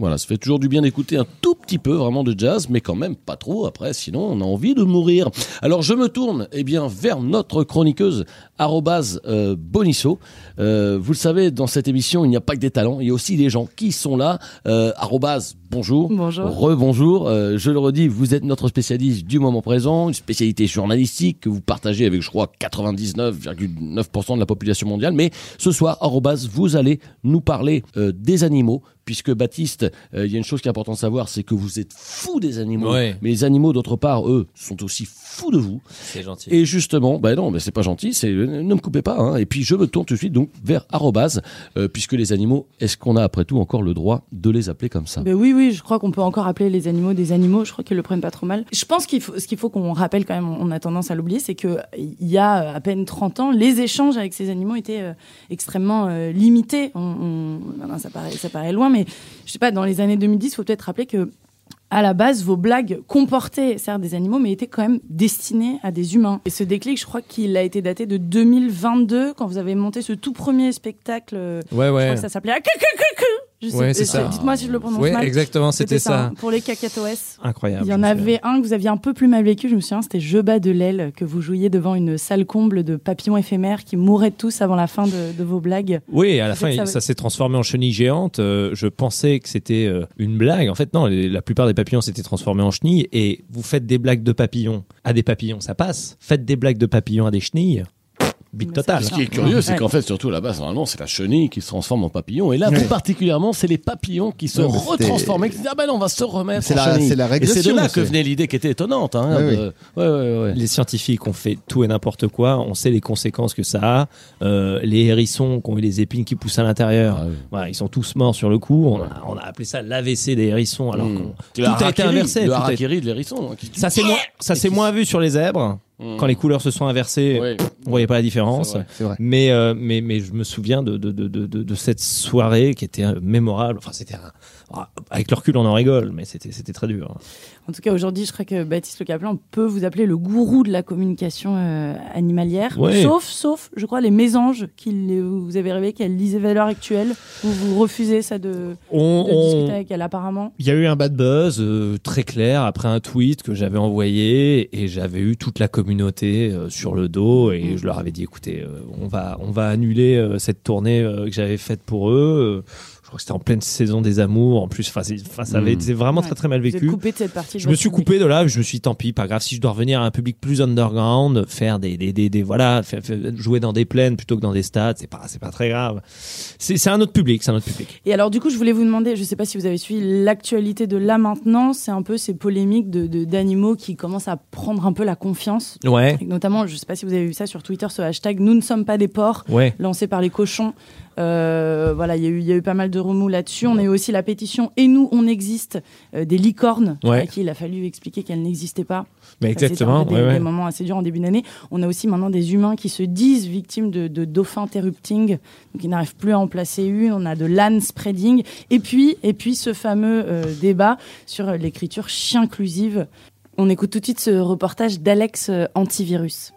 Voilà, ça fait toujours du bien d'écouter un tout petit peu vraiment de jazz, mais quand même pas trop. Après, sinon, on a envie de mourir. Alors, je me tourne, eh bien, vers notre chroniqueuse arrobase, euh, Bonisso. Euh, vous le savez, dans cette émission, il n'y a pas que des talents, il y a aussi des gens qui sont là. Euh, arrobase, bonjour. Bonjour. Rebonjour. Euh, je le redis, vous êtes notre spécialiste du moment présent, une spécialité journalistique que vous partagez avec, je crois, 99,9% de la population mondiale. Mais ce soir, arrobase, vous allez nous parler euh, des animaux, puisque Baptiste, euh, il y a une chose qui est importante à savoir, c'est que vous êtes fou des animaux. Ouais. Mais les animaux, d'autre part, eux, sont aussi fous de vous. C'est gentil. Et justement, ben non, ben c'est pas gentil, c'est ne me coupez pas. Hein. Et puis je me tourne tout de suite donc vers arrobase, euh, puisque les animaux, est-ce qu'on a après tout encore le droit de les appeler comme ça? Ben oui, oui, je crois qu'on peut encore appeler les animaux des animaux. Je crois qu'ils le prennent pas trop mal. Je pense qu'il faut, ce qu'il faut qu'on rappelle quand même, on a tendance à l'oublier, c'est que il y a à peine 30 ans, les échanges avec ces animaux étaient euh, extrêmement euh, limités. On, on- non, ça paraît, ça paraît loin, mais je sais pas, dans les années 2010, il faut peut-être rappeler que à la base, vos blagues comportaient certes des animaux, mais étaient quand même destinées à des humains. Et ce déclic, je crois qu'il a été daté de 2022, quand vous avez monté ce tout premier spectacle. euh, Ouais, Je ouais. crois que ça s'appelait Ah, Ouais, c'est euh, ça. Dites-moi si je le prononce Ouais, mal. exactement, c'était ça. Pour les cacatoès. Incroyable. Il y en avait un que vous aviez un peu plus mal vécu, je me souviens, c'était Je bats de l'aile, que vous jouiez devant une salle comble de papillons éphémères qui mouraient tous avant la fin de, de vos blagues. Oui, à la fin, ça s'est transformé en chenille géante. Euh, je pensais que c'était euh, une blague. En fait, non, les- la plupart des papillons s'étaient transformés en chenilles. Et vous faites des blagues de papillons à des papillons, ça passe. Faites des blagues de papillons à des chenilles. Big total. Ce qui est curieux, c'est qu'en fait, surtout là-bas, normalement, c'est la chenille qui se transforme en papillon. Et là, plus particulièrement, c'est les papillons qui se retransforment et qui disent Ah ben non, on va se remettre C'est en la- chenille. c'est la Et c'est de là que venait l'idée qui était étonnante. Hein, Ouais, de- ouais, ouais, ouais. Les scientifiques ont fait tout et n'importe quoi. On sait les conséquences que ça a. Euh, les hérissons qui ont eu les épines qui poussent à l'intérieur, Ah oui. voilà, ils sont tous morts sur le coup. On, a, on a appelé ça l'AVC des hérissons. Alors Mmh. qu'on- C'est tout a été inversé. Le tout a- harakiri de l'hérisson. hein, qui- Ça c'est moins, ça c'est moins vu sur les zèbres. Mmh. Quand les couleurs se sont inversées, Ouais. on voyait pas la différence. Vrai. Vrai. Mais, euh, mais, mais je me souviens de, de, de, de, cette soirée qui était mémorable. Enfin, c'était un- avec le recul, on en rigole, mais c'était, très dur. En tout cas, aujourd'hui, je crois que Baptiste Le Caplin peut vous appeler le gourou de la communication euh, animalière. Ouais. Sauf, sauf, je crois, les mésanges qu'il vous avez rêvé qu'elle lisait Valeurs Actuelles. Vous vous refusez ça de, On, de on- discuter avec elle, apparemment. Il y a eu un bad buzz euh, très clair après un tweet que j'avais envoyé et j'avais eu toute la communauté euh, sur le dos et je leur avais dit écoutez, on va on va annuler cette tournée que j'avais faite pour eux. Crois que c'était en pleine saison des amours. En plus, enfin, ça avait Mm. été vraiment Ouais. très très mal Vous êtes vécu. coupé de cette partie. de Je me suis public. coupé de là, je me suis dit tant pis, pas grave, si je dois revenir à un public plus underground, faire des, des, des, des- voilà, faire- faire- jouer dans des plaines plutôt que dans des stades, c'est pas, c'est pas très grave. C'est, c'est un autre public, c'est un autre public. Et alors, du coup, je voulais vous demander, je sais pas si vous avez suivi l'actualité de là maintenant, c'est un peu ces polémiques de, de- d'animaux qui commencent à prendre un peu la confiance. Ouais. Et notamment, je sais pas si vous avez vu ça sur Twitter, ce hashtag Nous ne sommes pas des porcs, Ouais. lancé par les cochons. Euh, voilà, il y, a eu- il y a eu pas mal de remous là-dessus. On a eu aussi la pétition Et nous, on existe euh, des licornes, Ouais. à qui il a fallu expliquer qu'elles n'existaient pas. Mais c'était exactement, ouais, des, ouais. des moments assez durs en début d'année. On a aussi maintenant des humains qui se disent victimes de, de dauphins interrupting, donc ils n'arrivent plus à en placer une. On a de l'âne spreading. Et puis, et puis ce fameux euh, débat sur l'écriture chien-inclusive. On écoute tout de suite ce reportage d'Alex Antivirus.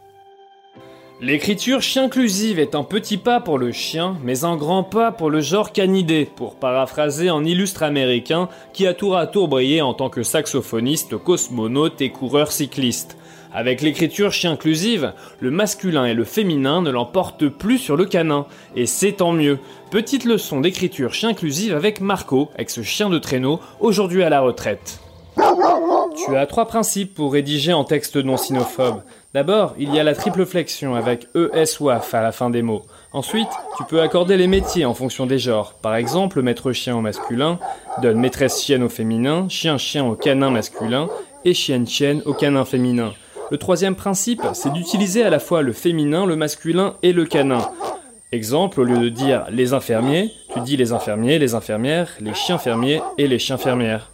L'écriture chien-inclusive est un petit pas pour le chien, mais un grand pas pour le genre canidé, pour paraphraser un illustre américain qui a tour à tour brillé en tant que saxophoniste, cosmonaute et coureur cycliste. Avec l'écriture chien-inclusive, le masculin et le féminin ne l'emportent plus sur le canin, et c'est tant mieux. Petite leçon d'écriture chien-inclusive avec Marco, ex-chien de traîneau, aujourd'hui à la retraite. Tu as trois principes pour rédiger en texte non sinophobe. D'abord, il y a la triple flexion avec ES WAF à la fin des mots. Ensuite, tu peux accorder les métiers en fonction des genres. Par exemple, maître chien au masculin donne maîtresse chienne au féminin, chien chien au canin masculin et chienne chienne au canin féminin. Le troisième principe, c'est d'utiliser à la fois le féminin, le masculin et le canin. Exemple, au lieu de dire les infirmiers, tu dis les infirmiers, les infirmières, les chiens fermiers et les chiens fermières.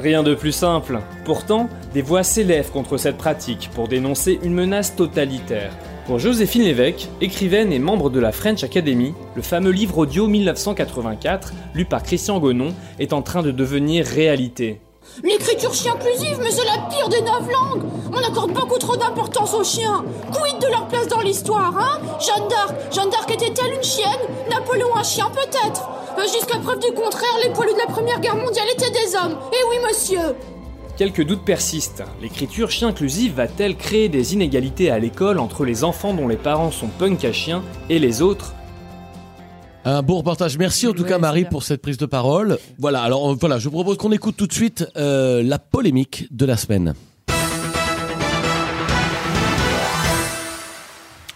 Rien de plus simple. Pourtant, des voix s'élèvent contre cette pratique pour dénoncer une menace totalitaire. Pour Joséphine Lévesque, écrivaine et membre de la French Academy, le fameux livre audio 1984, lu par Christian Gonon, est en train de devenir réalité. L'écriture chien inclusive, mais c'est la pire des neuf langues. On accorde beaucoup trop d'importance aux chiens. Quid de leur place dans l'histoire, hein? Jeanne d'Arc. Jeanne d'Arc était-elle une chienne? Napoléon un chien peut-être? Euh, Jusqu'à preuve du contraire, les poilus de la Première Guerre mondiale étaient des hommes. Eh oui, monsieur. Quelques doutes persistent. L'écriture chien inclusive va-t-elle créer des inégalités à l'école entre les enfants dont les parents sont punk à chiens et les autres Un beau reportage. Merci en tout cas Marie pour cette prise de parole. Voilà, alors euh, voilà, je vous propose qu'on écoute tout de suite euh, la polémique de la semaine.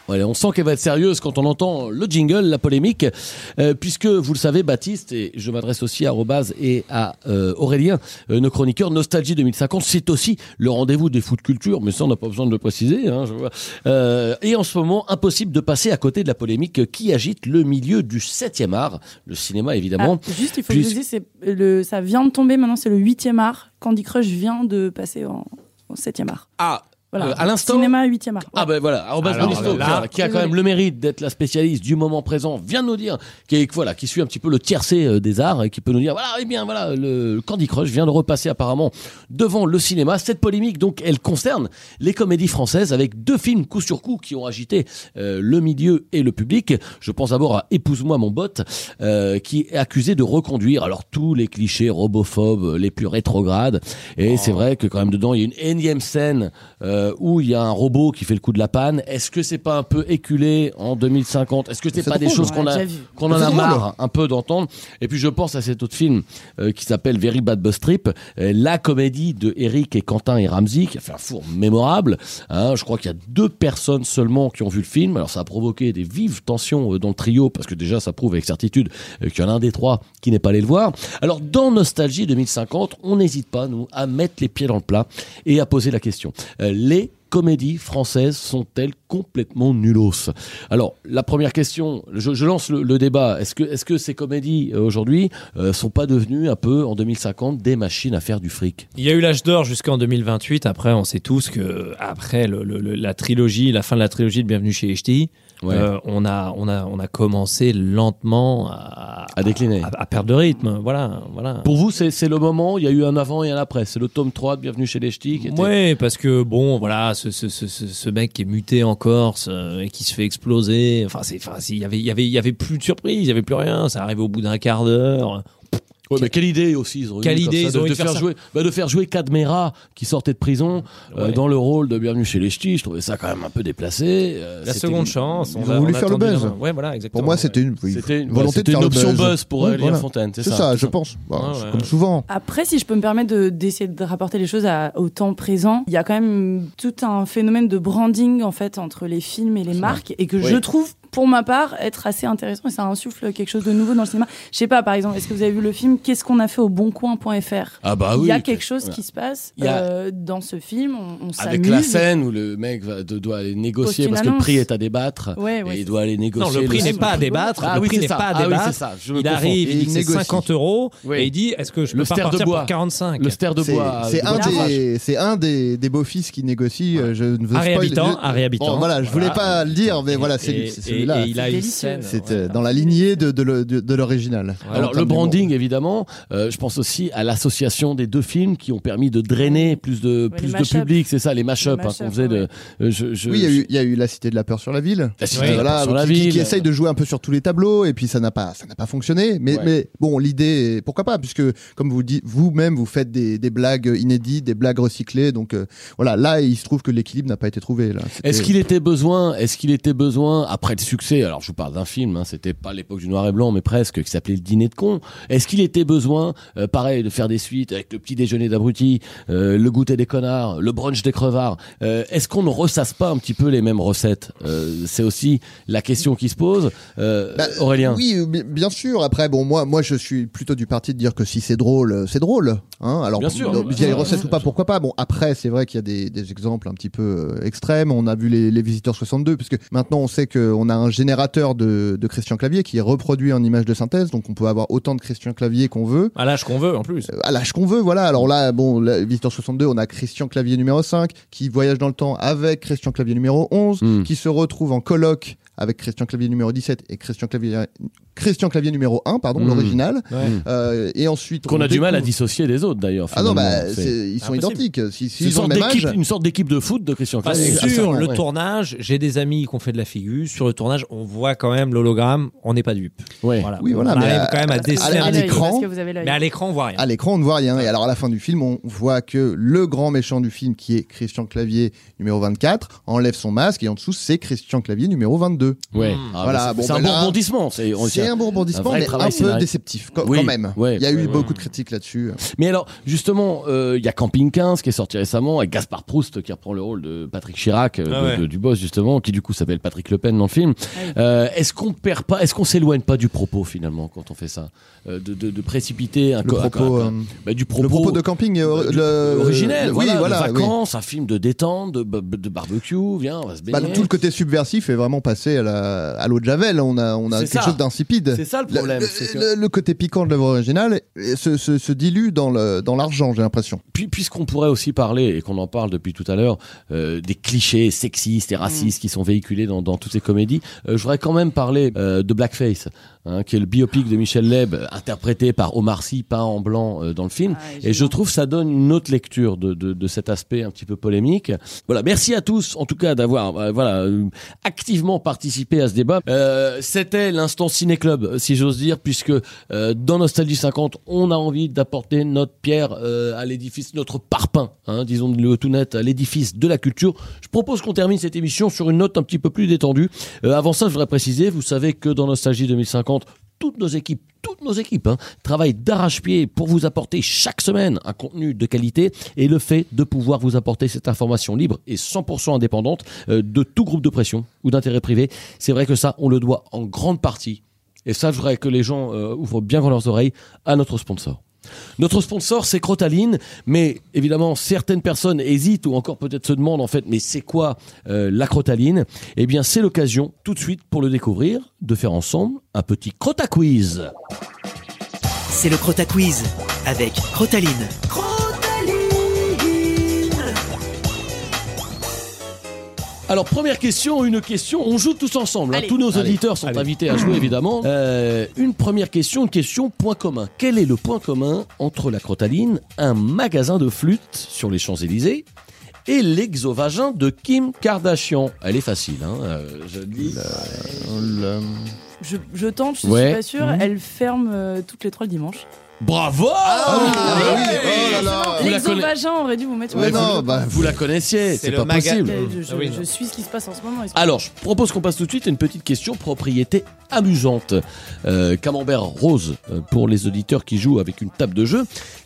Ouais, on sent qu'elle va être sérieuse quand on entend le jingle, la polémique, euh, puisque vous le savez, Baptiste, et je m'adresse aussi à Robaz et à euh, Aurélien, euh, nos chroniqueurs, Nostalgie 2050, c'est aussi le rendez-vous des foot culture, mais ça on n'a pas besoin de le préciser. Hein, je vois. Euh, et en ce moment, impossible de passer à côté de la polémique qui agite le milieu du 7e art, le cinéma évidemment. Ah, juste, il faut que je dise, c'est le, ça vient de tomber, maintenant c'est le huitième art. Candy Crush vient de passer en, au septième art. Ah, Voilà. euh, à l'instant Cinéma huitième art. Ah ben voilà, Alors Bonisto, là, qui a quand même le mérite d'être la spécialiste du moment présent, vient de nous dire, qui est, voilà, qui suit un petit peu le tiercé euh, des arts et qui peut nous dire, voilà, eh bien voilà, le Candy Crush vient de repasser apparemment devant le cinéma. Cette polémique donc, elle concerne les comédies françaises avec deux films coup sur coup qui ont agité euh, le milieu et le public. Je pense d'abord à Épouse-moi mon bot, euh, qui est accusé de reconduire alors tous les clichés robophobes les plus rétrogrades. Et c'est vrai que quand même dedans, il y a une énième scène euh, où il y a un robot qui fait le coup de la panne. Est-ce que c'est pas un peu éculé en 2050 Est-ce que c'est pas des choses on qu'on a qu'on en a marre un peu d'entendre? Et puis je pense à cet autre film euh, qui s'appelle Very Bad Bus Trip, euh, la comédie de Eric et Quentin et Ramsey qui a fait un four mémorable. Hein, je crois qu'il y a deux personnes seulement qui ont vu le film. Alors ça a provoqué des vives tensions euh, dans le trio parce que déjà ça prouve avec certitude euh, qu'il y en a un des trois qui n'est pas allé le voir. Alors dans Nostalgie 2050, on n'hésite pas nous à mettre les pieds dans le plat et à poser la question. Les comédies françaises sont-elles complètement nullos Alors, la première question, je, lance le, débat. Est-ce que, est-ce que ces comédies euh, aujourd'hui euh, sont pas devenues un peu en 2050 des machines à faire du fric? Il y a eu l'âge d'or jusqu'en 2028. Après, on sait tous que après la trilogie, la fin de la trilogie de Bienvenue chez HTI, Ouais. euh, on a on a on a commencé lentement à, à décliner, à, à perdre de rythme. Voilà, voilà. Pour vous, c'est, c'est le moment. Il y a eu un avant et un après. C'est le tome 3 de Bienvenue chez les Ch'tis. était- Ouais, parce que bon, voilà, ce, ce, ce, ce, mec qui est muté en Corse euh, et qui se fait exploser. Enfin, c'est, enfin, il y avait, il y avait, il y avait plus de surprise, il y avait plus rien. Ça arrive au bout d'un quart d'heure. Ouais, mais quelle idée aussi ils ont eu Quelle comme idée ça, ils de, ont eu de de faire jouer bah, de faire jouer Cadmera qui sortait de prison euh, dans le rôle de Bienvenue chez les Ch'tis je trouvais ça quand même un peu déplacé euh, La seconde une- chance. Ils on ont a- voulu on faire le buzz. Ouais, voilà, exactement. Pour moi, c'était une, une- volonté c'était de faire une le option buzz. buzz pour Ouais, Aurélien voilà. Fontaine, c'est C'est ça, ça, je pense. Bah, Ouais, c'est ouais. Comme souvent. Après, si je peux me permettre de- d'essayer de, rapporter les choses à- au temps présent, il y a quand même tout un phénomène de branding en fait entre les films et les marques et que je trouve pour ma part être assez intéressant et ça insuffle quelque chose de nouveau dans le cinéma. Je sais pas, par exemple, est-ce que vous avez vu le film Qu'est-ce qu'on a fait au boncoin.fr ah bah Il oui y a quelque chose qui se passe Il a- euh, dans ce film, on, on s'amuse. avec la scène où le mec va, doit aller négocier parce que le prix est à débattre Ouais, ouais, et il doit aller négocier Non, le prix n'est le- pas à débattre. Ah le oui, prix c'est n'est ça. pas à Ah oui, débattre. ça. Je me il arrive, il dit il négocie. 50 euros Oui. et il dit est-ce que je Le peux pas ster de partir bois. pour 45 le ster de bois c'est de un des, c'est un des, des beaux-fils qui négocie. euh, Je ne veux je- Harry Habitant. Bon, voilà, je voulais pas le dire, mais Et- voilà, c'est et- il a une délicieux. scène. C'est ouais. euh, dans la lignée de, de le- de- de l'original. Alors le branding évidemment, euh, je pense aussi à l'association des deux films qui ont permis de drainer plus de Ouais, plus de public, c'est ça les mashups Les hein, qu'on faisait de ouais. euh, je, je- Oui, il y, a eu, il y a eu la Cité de la peur sur la ville. La Cité de la Peur sur la qui, ville. qui essaye de jouer un peu sur tous les tableaux et puis ça n'a pas, ça n'a pas fonctionné. Mais, Ouais. mais bon, l'idée, pourquoi pas, puisque comme vous dites vous-même, vous faites des, des blagues inédites, des blagues recyclées. Donc euh, voilà, là, il se trouve que l'équilibre n'a pas été trouvé. Là, C'était- Est-ce qu'il était besoin, est-ce qu'il était besoin après le succès Alors je vous parle d'un film, hein, c'était pas l'époque du noir et blanc, mais presque, qui s'appelait Le Dîner de con. Est-ce qu'il était besoin, euh, pareil, de faire des suites avec le petit déjeuner d'abrutis, euh, le goûter des connards, le brunch des crevards? Euh, Est-ce qu'on ne ressasse pas un petit peu les mêmes recettes? C'est aussi la question qui se pose. Bah, Aurélien. Oui, bi- bien sûr. Après, bon, moi, moi, je suis plutôt du parti de dire que si c'est drôle, c'est drôle. Hein Alors, Bien sûr. donc, via les Ouais, recettes ou pas, pourquoi pas? Bon, après, c'est vrai qu'il y a des, des exemples un petit peu extrêmes. On a vu les, les Visiteurs 62, puisque maintenant, on sait qu'on a un générateur de, de Christian Clavier qui est reproduit en image de synthèse, donc on peut avoir autant de Christian Clavier qu'on veut. À l'âge qu'on veut en plus. Euh, à l'âge qu'on veut, voilà. Alors là, bon, la Visiteur 62, on a Christian Clavier numéro 5 qui voyage dans le temps avec Christian Clavier numéro 11, Hmm. qui se retrouve en colloque avec Christian Clavier numéro 17 et Christian Clavier, Christian Clavier numéro 1, pardon, Hmm. l'original. Ouais. Euh, et ensuite. Qu'on on a du mal à dissocier des autres d'ailleurs. Ah non, bah, ils sont impossible. identiques. Si, c'est une s'ils ont le même âge. une sorte d'équipe de foot de Christian Clavier. sur le Ouais. tournage, j'ai des amis qui ont fait de la figure. Sur le tournage, on voit quand même l'hologramme. On n'est pas dupe. Ouais. Voilà. Oui, voilà, on mais arrive à- quand même à déceler à l'écran- écran. Parce que vous avez l'œil. Mais à l'écran, on voit rien. À l'écran, on ne voit rien. Et alors, à la fin du film, on voit que le grand méchant du film, qui est Christian Clavier numéro 24, enlève son masque et en dessous, c'est Christian Clavier numéro 22. Ouais. Hmm. Ah, Voilà, bah, c'est bon, c'est un bon rebondissement. C'est un bon rebondissement, mais un peu déceptif quand, Oui, quand même. ouais, Il y a eu ouais, beaucoup de critiques là-dessus. Mais alors, justement, euh, il y a Camping 15 qui est sorti récemment avec Gaspard Proust qui reprend le rôle de Patrick Chirac, euh, Ah de- ouais. de- du boss justement, qui du coup s'appelle Patrick Le Pen dans le film. Euh, est-ce qu'on perd pas, est-ce qu'on s'éloigne pas du propos finalement quand on fait ça, Euh, de, de, de précipiter un Le un- propos, un- euh, bah, du propos, Le propos de camping, euh, du- le- originel, le- voilà, oui, voilà, oui. vacances, un film de détente, de, de barbecue, viens, on va se Bah, baigner. tout le côté subversif est vraiment passé à la- à l'eau de Javel. On a, on a quelque ça. chose d'insipide. C'est ça le problème, Le, que- côté piquant de l'œuvre originale se, se- se dilue dans le dans l'argent, j'ai l'impression. Puis, puisqu'on pourrait aussi parler, et qu'on en parle depuis tout à l'heure, euh, des clichés sexistes et racistes qui sont véhiculés dans, dans toutes ces comédies, je voudrais quand même parler euh, de Blackface, hein, qui est le biopic de Michel Leb, euh, interprété par Omar Sy, peint en blanc euh, dans le film. et je trouve ça donne une autre lecture de, de, de cet aspect un petit peu polémique. Voilà, merci à tous, en tout cas, d'avoir euh, voilà euh, activement participé à ce débat. Euh, C'était l'instant Ciné Club, si j'ose dire, puisque euh, dans Nostalgie 50, on a envie d'apporter notre pierre euh, à l'édifice, notre parpaing, hein, disons le tout net, à l'édifice de la culture. Je propose qu'on termine cette émission sur une note un petit peu plus détendue. Euh, avant ça, je voudrais préciser, vous savez que dans Nostalgie 2050, toutes nos équipes, toutes nos équipes hein, travaillent d'arrache-pied pour vous apporter chaque semaine un contenu de qualité et le fait de pouvoir vous apporter cette information libre et 100% indépendante euh, de tout groupe de pression ou d'intérêt privé, c'est vrai que ça, on le doit en grande partie. Et ça, je voudrais que les gens euh, ouvrent bien grand leurs oreilles à notre sponsor. Notre sponsor, c'est Crotaline, mais évidemment, certaines personnes hésitent ou encore peut-être se demandent en fait, mais c'est quoi euh, la Crotaline? Eh bien, c'est l'occasion, tout de suite, pour le découvrir, de faire ensemble un petit Crota Quiz. C'est le Crota Quiz avec Crotaline. Alors, première question, une question, on joue tous ensemble. hein. Tous nos Allez. auditeurs sont Allez. invités à jouer, évidemment. Euh, une première question, une question point commun. Quel est le point commun entre la Crotaline, un magasin de flûte sur les Champs-Élysées, et l'exovagin de Kim Kardashian? Elle est facile, hein. euh, je le dis. Je, je tente, je Ouais. suis pas sûre. Mhm. Elle ferme euh, toutes les trois le dimanche. Bravo Ah oui, ah bah oui, Ouais. oh là là. Vous la, conna- L'exovagin aurait dû vous mettre. Ouais, non, coup. bah, vous la connaissiez, C'est pas maga- possible. Je, je- Ah je suis ce qui se passe en ce moment. Alors, je propose qu'on passe tout de suite à une petite question propriété amusante. Euh, camembert rose euh, pour les auditeurs qui jouent avec une table de jeu.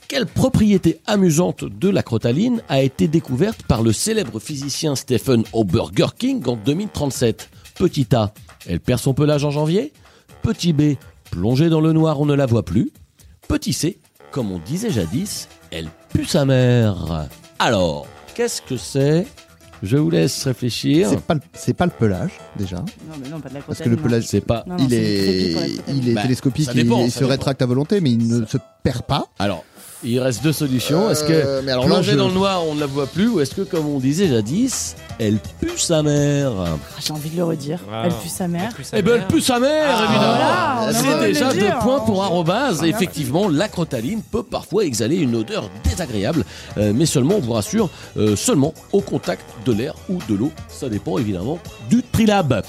Quelle propriété amusante de la crotaline a été découverte par le célèbre physicien Stephen Oberger King en 2037 Petit A, elle perd son pelage en janvier. Petit B, plongée dans le noir, on ne la voit plus. Petit C, comme on disait jadis, elle pue sa mère. Alors, qu'est-ce que c'est? Je vous laisse réfléchir. C'est pas, le- c'est pas le pelage, déjà. Non, mais non, pas de la Parce que le pelage, C'est pas. Non, non, il est, crotaline. il est Bah, télescopique, il, il se dépend. rétracte à volonté, mais il ne se perd pas. Alors, il reste deux solutions. Est-ce que Euh, mais alors là, plonger je- dans le noir, on ne la voit plus, ou est-ce que, comme on disait jadis, elle pue sa mère? Ah, J'ai envie de le redire. Ah. Elle pue sa mère. Eh ben, elle pue sa mère, Ah, évidemment. voilà, C'est déjà deux points pour arrobase. Effectivement, la crotaline peut parfois exhaler une odeur désagréable, euh, mais seulement, on vous rassure, euh, seulement au contact de l'air ou de l'eau. Ça dépend évidemment du trilab.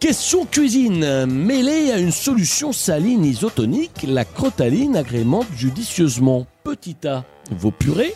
Question cuisine. Mêlée à une solution saline isotonique, la crotaline agrémente judicieusement. Petit A, vos purées.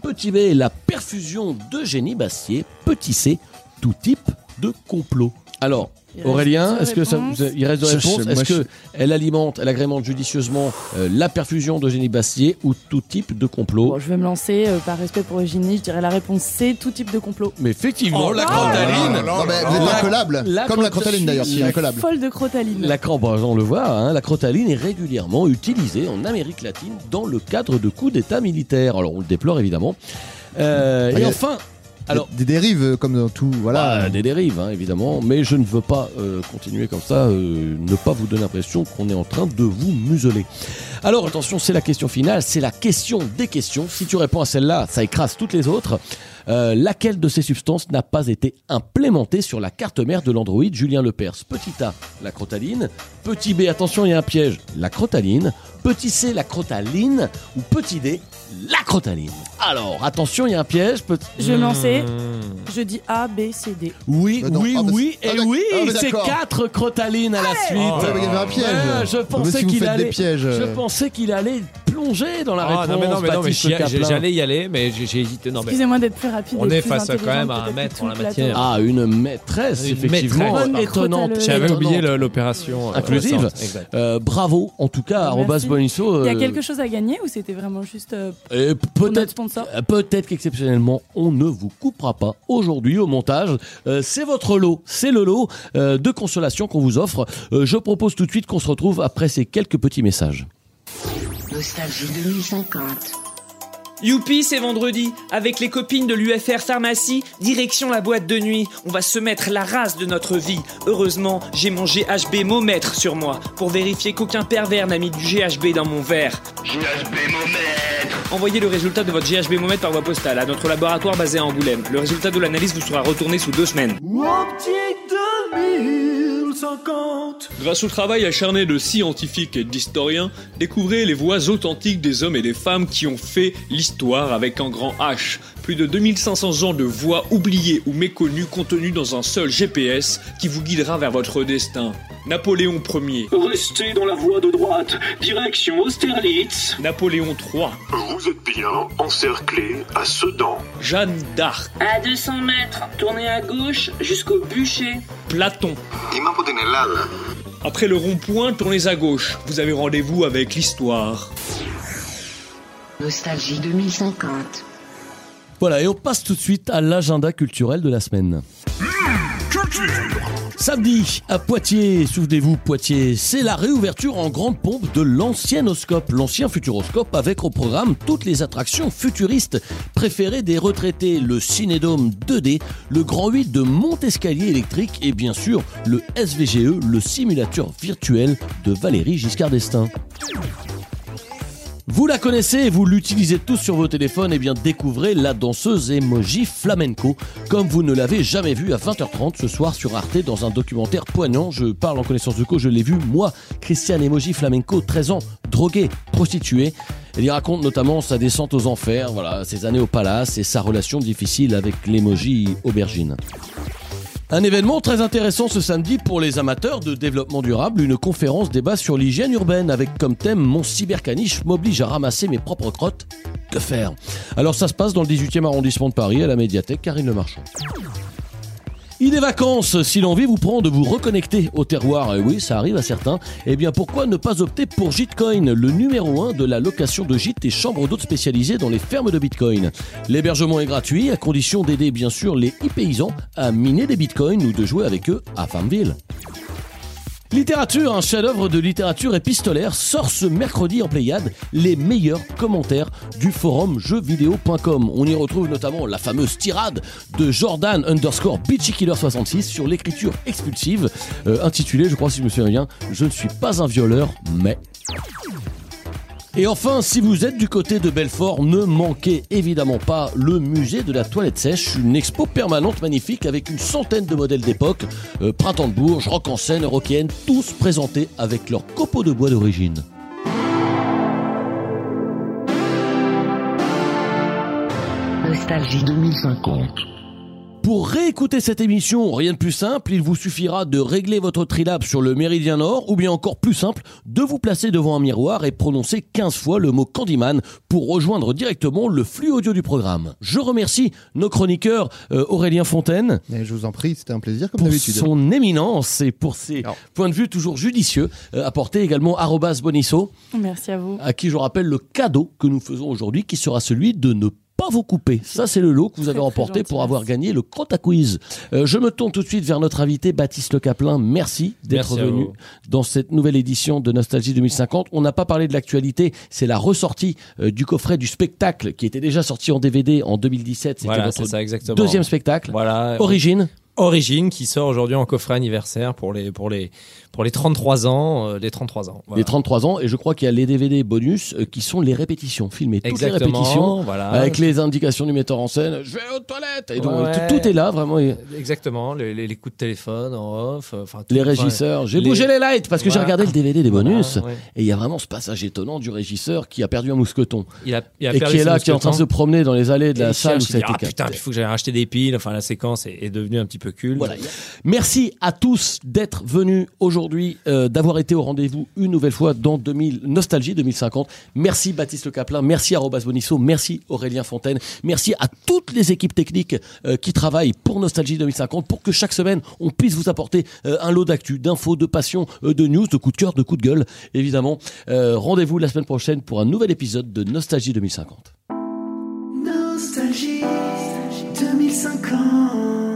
Petit B, la perfusion de génie Bastier. Petit C, tout type de complot. Alors, Aurélien, est-ce que ça il reste de moi, Est-ce je- que elle alimente, elle agrémente judicieusement euh, la perfusion de génie Bastier ou tout type de complot Bon, je vais me lancer euh, par respect pour Eugénie. Je dirais la réponse C, tout type de complot. Mais effectivement, Oh la crotaline. Non, mais vous êtes La- incollable. la Comme la crotaline- d'ailleurs, la incollable. Folle de crotaline. La on le voit, hein, la crotaline est régulièrement utilisée en Amérique latine dans le cadre de coups d'État militaires. Alors on le déplore évidemment. Euh, Ah, et a- enfin, alors des dérives euh, comme dans tout, voilà. Bah, des dérives, hein, évidemment, mais je ne veux pas euh, continuer comme ça, euh, ne pas vous donner l'impression qu'on est en train de vous museler. Alors attention, c'est la question finale, c'est la question des questions. Si tu réponds à celle-là, ça écrase toutes les autres. Euh, laquelle de ces substances n'a pas été implémentée sur la carte mère de l'Android Julien Lepers? Petit A, la crotaline. Petit B, attention, il y a un piège, la crotaline. Petit C, la crotaline. Ou petit D, la crotaline. Alors, attention, il y a un piège. Petit... Je vais me lancer. Hmm. Je dis A, B, C, D. Oui, non, oui, ah, oui, c'est- ah, et d'ac- oui, ah, mais c'est d'accord. quatre crotalines à la suite. Oh, mais il y avait un piège. Ouais, je Mais pensais si vous qu'il faites des allait, pièges, je euh. pensais qu'il allait plonger dans la Ah, réponse. non, mais non, mais non, mais Baptiste j'y- Caplin. j'ai- j'allais y aller, mais j'ai j'ai hésité. Non, mais Excusez-moi d'être plus rapide. On et est plus face à quand même à un maître en la tout le matière. plateau. Ah, une maîtresse, Une effectivement, maîtresse. Bonne étonnante. crotaleuse. J'avais étonnante. oublié le- l'opération. euh, Inclusive. récente. Exact. Euh, bravo, en tout cas, arrobas Merci. Bonisso. Il y a euh, quelque chose à gagner ou c'était vraiment juste euh, et pour notre peut-être Euh, Peut-être qu'exceptionnellement, on ne vous coupera pas aujourd'hui au montage. Euh, c'est votre lot, c'est le lot euh, de consolation qu'on vous offre. Euh, je propose tout de suite qu'on se retrouve après ces quelques petits messages. Nostalgie 2050. Youpi, c'est vendredi. Avec les copines de l'UFR Pharmacie, direction la boîte de nuit. On va se mettre la race de notre vie. Heureusement, j'ai mon GHB momètre sur moi pour vérifier qu'aucun pervers n'a mis du GHB dans mon verre. GHB momètre Envoyez le résultat de votre GHB momètre par voie postale à notre laboratoire basé à Angoulême. Le résultat de l'analyse vous sera retourné sous deux semaines. Optique 2050. Grâce au travail acharné de scientifiques et d'historiens, découvrez les voix authentiques des hommes et des femmes qui ont fait l'histoire avec un grand H. Plus de 2500 ans de voies oubliées ou méconnues contenues dans un seul GPS qui vous guidera vers votre destin. Napoléon Ier. Restez dans la voie de droite, direction Austerlitz. Napoléon III. Vous êtes bien encerclé à Sedan. Jeanne d'Arc. À 200 mètres, tournez à gauche jusqu'au bûcher. Platon. Après le rond-point, tournez à gauche. Vous avez rendez-vous avec l'histoire. Nostalgie 2050. Voilà, et on passe tout de suite à l'agenda culturel de la semaine. Samedi, à Poitiers, souvenez-vous, Poitiers, c'est la réouverture en grande pompe de l'ancien Oscope, l'ancien Futuroscope, avec au programme toutes les attractions futuristes préférées des retraités, le Cinédome 2D, le Grand 8 de Montescalier électrique et bien sûr le SVGE, le simulateur virtuel de Valérie Giscard d'Estaing. Vous la connaissez vous l'utilisez tous sur vos téléphones, et bien découvrez la danseuse emoji flamenco, comme vous ne l'avez jamais vue à 20h30 ce soir sur Arte dans un documentaire poignant. Je parle en connaissance de cause, je l'ai vu, moi, Christiane emoji flamenco, 13 ans, droguée, prostituée. Elle y raconte notamment sa descente aux enfers, voilà, ses années au palace et sa relation difficile avec l'emoji aubergine. Un événement très intéressant ce samedi pour les amateurs de développement durable, une conférence débat sur l'hygiène urbaine avec comme thème Mon cybercaniche m'oblige à ramasser mes propres crottes. Que faire? Alors ça se passe dans le 18e arrondissement de Paris à la médiathèque Karine Le Marchand. Il vacances, si l'envie vous prend de vous reconnecter au terroir, et oui, ça arrive à certains, eh bien pourquoi ne pas opter pour Gitcoin, le numéro 1 de la location de gîtes et chambres d'hôtes spécialisées dans les fermes de Bitcoin. L'hébergement est gratuit, à condition d'aider bien sûr les e-paysans à miner des Bitcoins ou de jouer avec eux à Farmville. Littérature, un chef-d'œuvre de littérature épistolaire sort ce mercredi en Pléiade les meilleurs commentaires du forum jeuxvideo.com. On y retrouve notamment la fameuse tirade de Jordan underscore Killer 66 sur l'écriture expulsive, euh, intitulée, je crois si je me souviens bien, Je ne suis pas un violeur, mais... Et enfin, si vous êtes du côté de Belfort, ne manquez évidemment pas le musée de la toilette sèche, une expo permanente magnifique avec une centaine de modèles d'époque, euh, printemps de Bourges, rock en scène, rockienne, tous présentés avec leurs copeaux de bois d'origine. Nostalgie 2050. Pour réécouter cette émission, rien de plus simple, il vous suffira de régler votre trilab sur le méridien nord ou bien encore plus simple, de vous placer devant un miroir et prononcer 15 fois le mot Candyman pour rejoindre directement le flux audio du programme. Je remercie nos chroniqueurs euh, Aurélien Fontaine. je vous en prie, c'était un plaisir comme pour d'habitude. son éminence et pour ses points de vue toujours judicieux, euh, apportés également arrobas Bonisso, Merci à vous. à qui je rappelle le cadeau que nous faisons aujourd'hui qui sera celui de ne pas vous couper. Ça, c'est le lot que vous avez remporté pour avoir gagné le Crota Quiz. Euh, je me tourne tout de suite vers notre invité, Baptiste Le Caplin. Merci d'être venu dans cette nouvelle édition de Nostalgie 2050. On n'a pas parlé de l'actualité. C'est la ressortie euh, du coffret du spectacle qui était déjà sorti en DVD en 2017. C'était Voilà, votre c'est ça exactement. deuxième spectacle. Voilà. Origine? Origine qui sort aujourd'hui en coffret anniversaire pour les pour les pour les 33 ans, euh, les 33 ans. Voilà. Les 33 ans, et je crois qu'il y a les DVD bonus euh, qui sont les répétitions, filmées toutes les répétitions, voilà. avec les indications du metteur en scène. Je vais aux toilettes. Et donc, Ouais. tout, tout est là, vraiment. Exactement, les, les- les coups de téléphone en off, euh, enfin Les régisseurs. J'ai les- bougé les lights parce que j'ai regardé le DVD des Voilà, bonus. ouais. Et il y a vraiment ce passage étonnant du régisseur qui a perdu un mousqueton. Il a, il a et qui est là, qui est en train de se promener dans les allées de la salle où ça a dit, été ah putain, il faut que j'aille racheter des piles. Enfin, la séquence est, est devenue un petit peu culte. Voilà. Merci à tous d'être venus aujourd'hui, euh, d'avoir été au rendez-vous une nouvelle fois dans 2000, Nostalgie 2050. Merci Baptiste Le Caplin, merci à Robas Bonisso, merci Aurélien Fontaine, merci à toutes les équipes techniques euh, qui travaillent pour Nostalgie 2050 pour que chaque semaine on puisse vous apporter euh, un lot d'actu, d'infos, de passion, de news, de coups de cœur, de coups de gueule, évidemment. Rendez-vous la semaine prochaine pour un nouvel épisode de Nostalgie 2050. Nostalgie 2050.